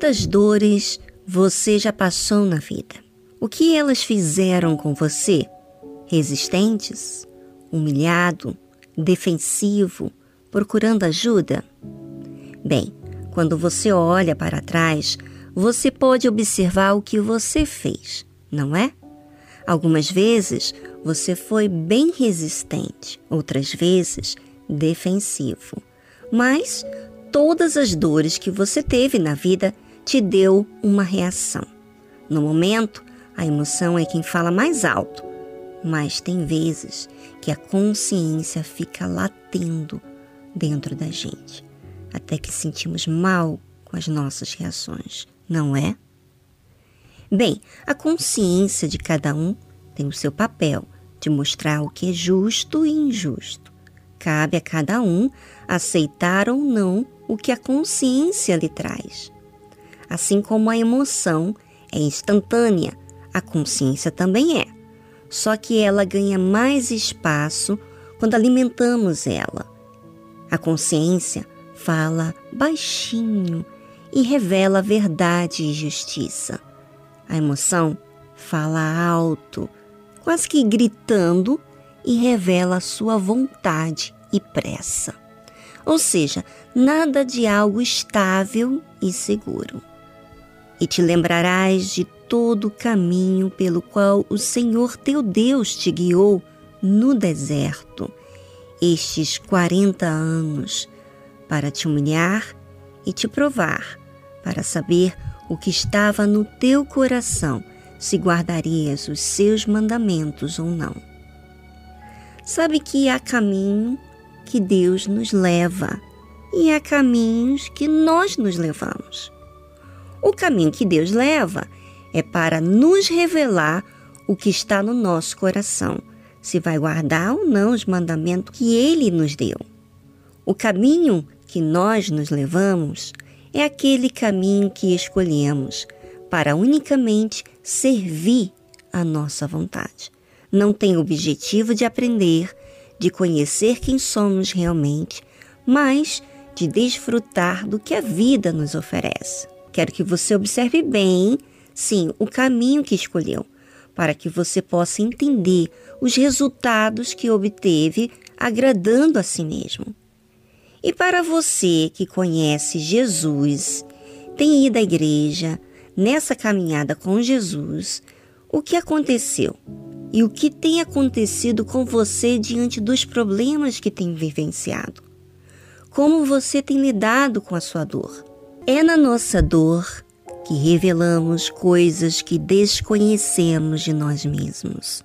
Quantas dores você já passou na vida? O que elas fizeram com você? Resistentes? Humilhado? Defensivo? Procurando ajuda? Bem, quando você olha para trás, você pode observar o que você fez, não é? Algumas vezes você foi bem resistente, outras vezes defensivo. Mas todas as dores que você teve na vida te deu uma reação. No momento, a emoção é quem fala mais alto, mas tem vezes que a consciência fica latendo dentro da gente, até que sentimos mal com as nossas reações, não é? Bem, a consciência de cada um tem o seu papel de mostrar o que é justo e injusto. Cabe a cada um aceitar ou não o que a consciência lhe traz. Assim como a emoção é instantânea, a consciência também é. Só que ela ganha mais espaço quando alimentamos ela. A consciência fala baixinho e revela verdade e justiça. A emoção fala alto, quase que gritando, e revela sua vontade e pressa ou seja, nada de algo estável e seguro. E te lembrarás de todo o caminho pelo qual o Senhor teu Deus te guiou no deserto, estes quarenta anos, para te humilhar e te provar, para saber o que estava no teu coração, se guardarias os seus mandamentos ou não. Sabe que há caminho que Deus nos leva e há caminhos que nós nos levamos. O caminho que Deus leva é para nos revelar o que está no nosso coração, se vai guardar ou não os mandamentos que Ele nos deu. O caminho que nós nos levamos é aquele caminho que escolhemos para unicamente servir a nossa vontade. Não tem objetivo de aprender de conhecer quem somos realmente, mas de desfrutar do que a vida nos oferece. Quero que você observe bem, sim, o caminho que escolheu, para que você possa entender os resultados que obteve agradando a si mesmo. E para você que conhece Jesus, tem ido à igreja, nessa caminhada com Jesus, o que aconteceu? e o que tem acontecido com você diante dos problemas que tem vivenciado. Como você tem lidado com a sua dor. É na nossa dor que revelamos coisas que desconhecemos de nós mesmos.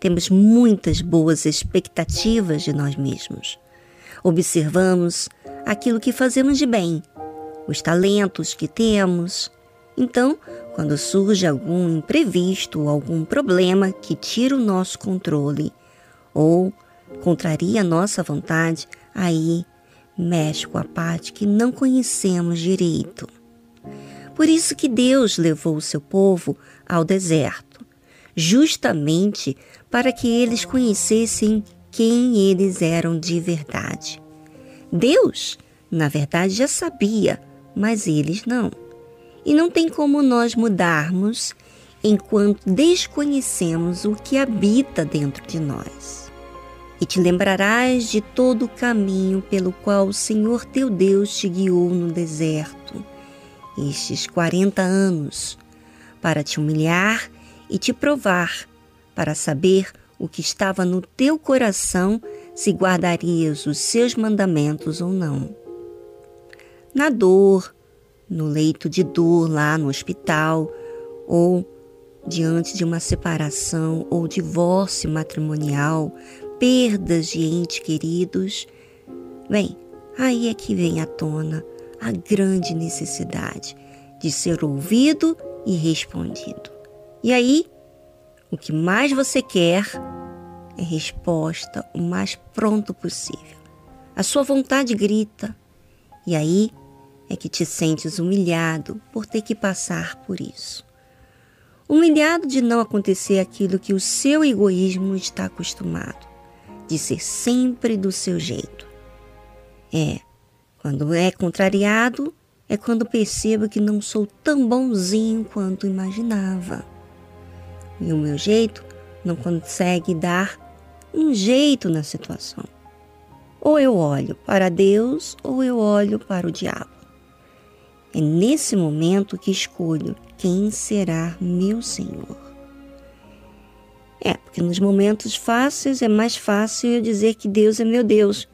Temos muitas boas expectativas de nós mesmos. Observamos aquilo que fazemos de bem, os talentos que temos. Então, quando surge algum imprevisto ou algum problema que tira o nosso controle ou contraria a nossa vontade, aí mexe com a parte que não conhecemos direito. Por isso que Deus levou o seu povo ao deserto, justamente para que eles conhecessem quem eles eram de verdade. Deus, na verdade, já sabia, mas eles não. E não tem como nós mudarmos enquanto desconhecemos o que habita dentro de nós. E te lembrarás de todo o caminho pelo qual o Senhor teu Deus te guiou no deserto, estes quarenta anos, para te humilhar e te provar, para saber o que estava no teu coração, se guardarias os seus mandamentos ou não. Na dor, no leito de dor lá no hospital ou diante de uma separação ou divórcio matrimonial, perdas de entes queridos, bem, aí é que vem à tona a grande necessidade de ser ouvido e respondido. E aí, o que mais você quer é resposta o mais pronto possível. A sua vontade grita, e aí é que te sentes humilhado por ter que passar por isso. Humilhado de não acontecer aquilo que o seu egoísmo está acostumado, de ser sempre do seu jeito. É, quando é contrariado, é quando percebo que não sou tão bonzinho quanto imaginava. E o meu jeito não consegue dar um jeito na situação. Ou eu olho para Deus ou eu olho para o diabo. É nesse momento que escolho quem será meu Senhor. É, porque nos momentos fáceis é mais fácil eu dizer que Deus é meu Deus,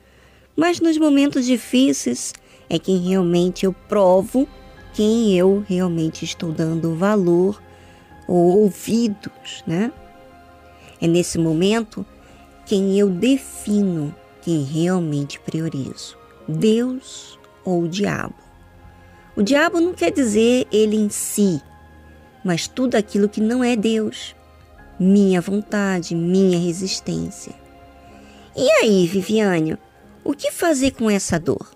mas nos momentos difíceis é quem realmente eu provo quem eu realmente estou dando valor ou ouvidos, né? É nesse momento quem eu defino quem realmente priorizo, Deus ou o diabo. O diabo não quer dizer ele em si, mas tudo aquilo que não é Deus, minha vontade, minha resistência. E aí, Viviane, o que fazer com essa dor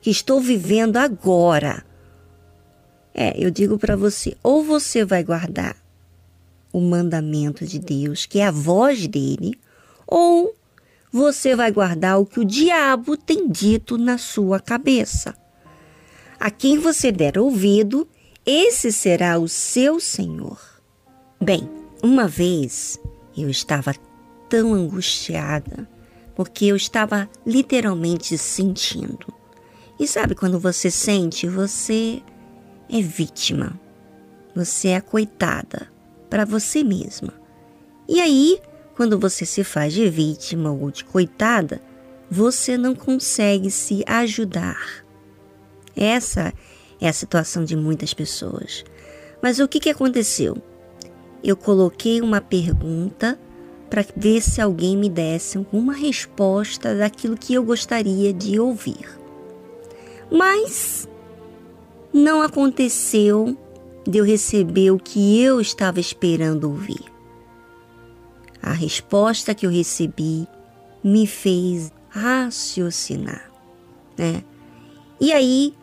que estou vivendo agora? É, eu digo para você, ou você vai guardar o mandamento de Deus, que é a voz dele, ou você vai guardar o que o diabo tem dito na sua cabeça. A quem você der ouvido, esse será o seu Senhor. Bem, uma vez eu estava tão angustiada porque eu estava literalmente sentindo. E sabe quando você sente, você é vítima. Você é coitada para você mesma. E aí, quando você se faz de vítima ou de coitada, você não consegue se ajudar. Essa é a situação de muitas pessoas. Mas o que, que aconteceu? Eu coloquei uma pergunta para ver se alguém me desse uma resposta daquilo que eu gostaria de ouvir. Mas não aconteceu de eu receber o que eu estava esperando ouvir. A resposta que eu recebi me fez raciocinar, né? E aí,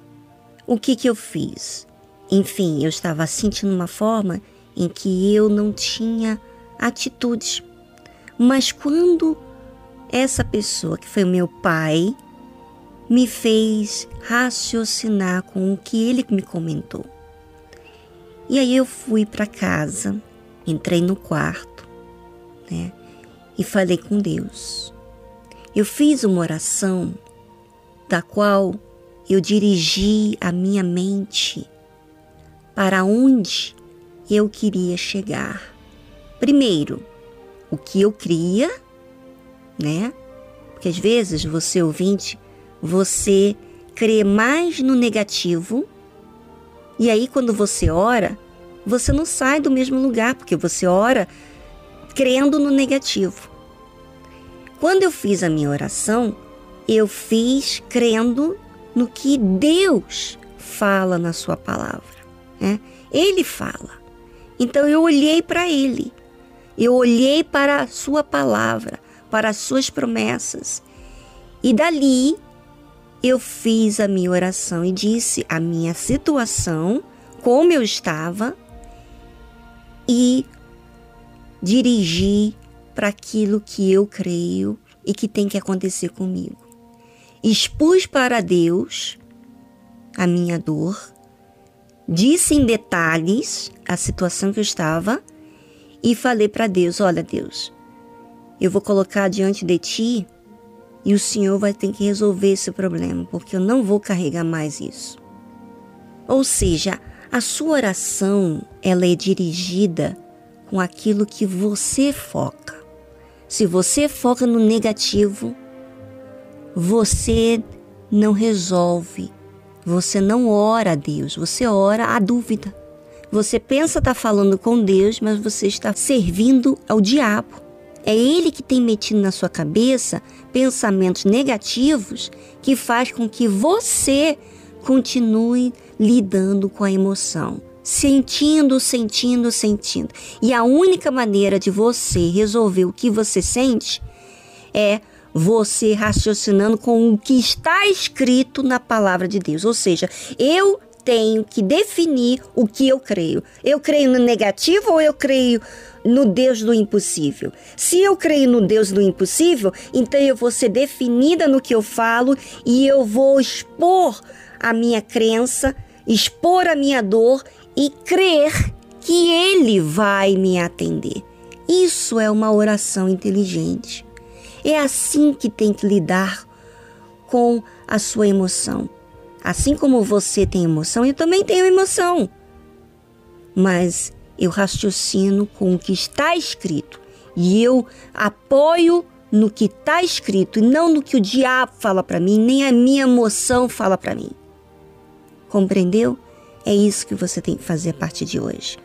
o que que eu fiz? Enfim, eu estava sentindo uma forma em que eu não tinha atitudes. Mas quando essa pessoa, que foi meu pai, me fez raciocinar com o que ele me comentou. E aí eu fui para casa, entrei no quarto, né? E falei com Deus. Eu fiz uma oração da qual eu dirigi a minha mente para onde eu queria chegar. Primeiro, o que eu cria, né? Porque às vezes você ouvinte, você crê mais no negativo e aí quando você ora, você não sai do mesmo lugar, porque você ora crendo no negativo. Quando eu fiz a minha oração, eu fiz crendo no que Deus fala na Sua palavra. Né? Ele fala. Então eu olhei para Ele, eu olhei para a Sua palavra, para as Suas promessas. E dali eu fiz a minha oração e disse a minha situação, como eu estava, e dirigir para aquilo que eu creio e que tem que acontecer comigo. Expus para Deus a minha dor, disse em detalhes a situação que eu estava e falei para Deus: Olha, Deus, eu vou colocar diante de ti e o Senhor vai ter que resolver esse problema, porque eu não vou carregar mais isso. Ou seja, a sua oração ela é dirigida com aquilo que você foca. Se você foca no negativo, você não resolve, você não ora a Deus, você ora a dúvida. Você pensa estar tá falando com Deus, mas você está servindo ao diabo. É ele que tem metido na sua cabeça pensamentos negativos que faz com que você continue lidando com a emoção sentindo, sentindo, sentindo. E a única maneira de você resolver o que você sente é você raciocinando com o que está escrito na palavra de Deus. Ou seja, eu tenho que definir o que eu creio. Eu creio no negativo ou eu creio no Deus do impossível? Se eu creio no Deus do impossível, então eu vou ser definida no que eu falo e eu vou expor a minha crença expor a minha dor e crer que Ele vai me atender. Isso é uma oração inteligente. É assim que tem que lidar com a sua emoção. Assim como você tem emoção, eu também tenho emoção. Mas eu raciocino com o que está escrito e eu apoio no que está escrito e não no que o diabo fala para mim, nem a minha emoção fala para mim. Compreendeu? É isso que você tem que fazer a partir de hoje.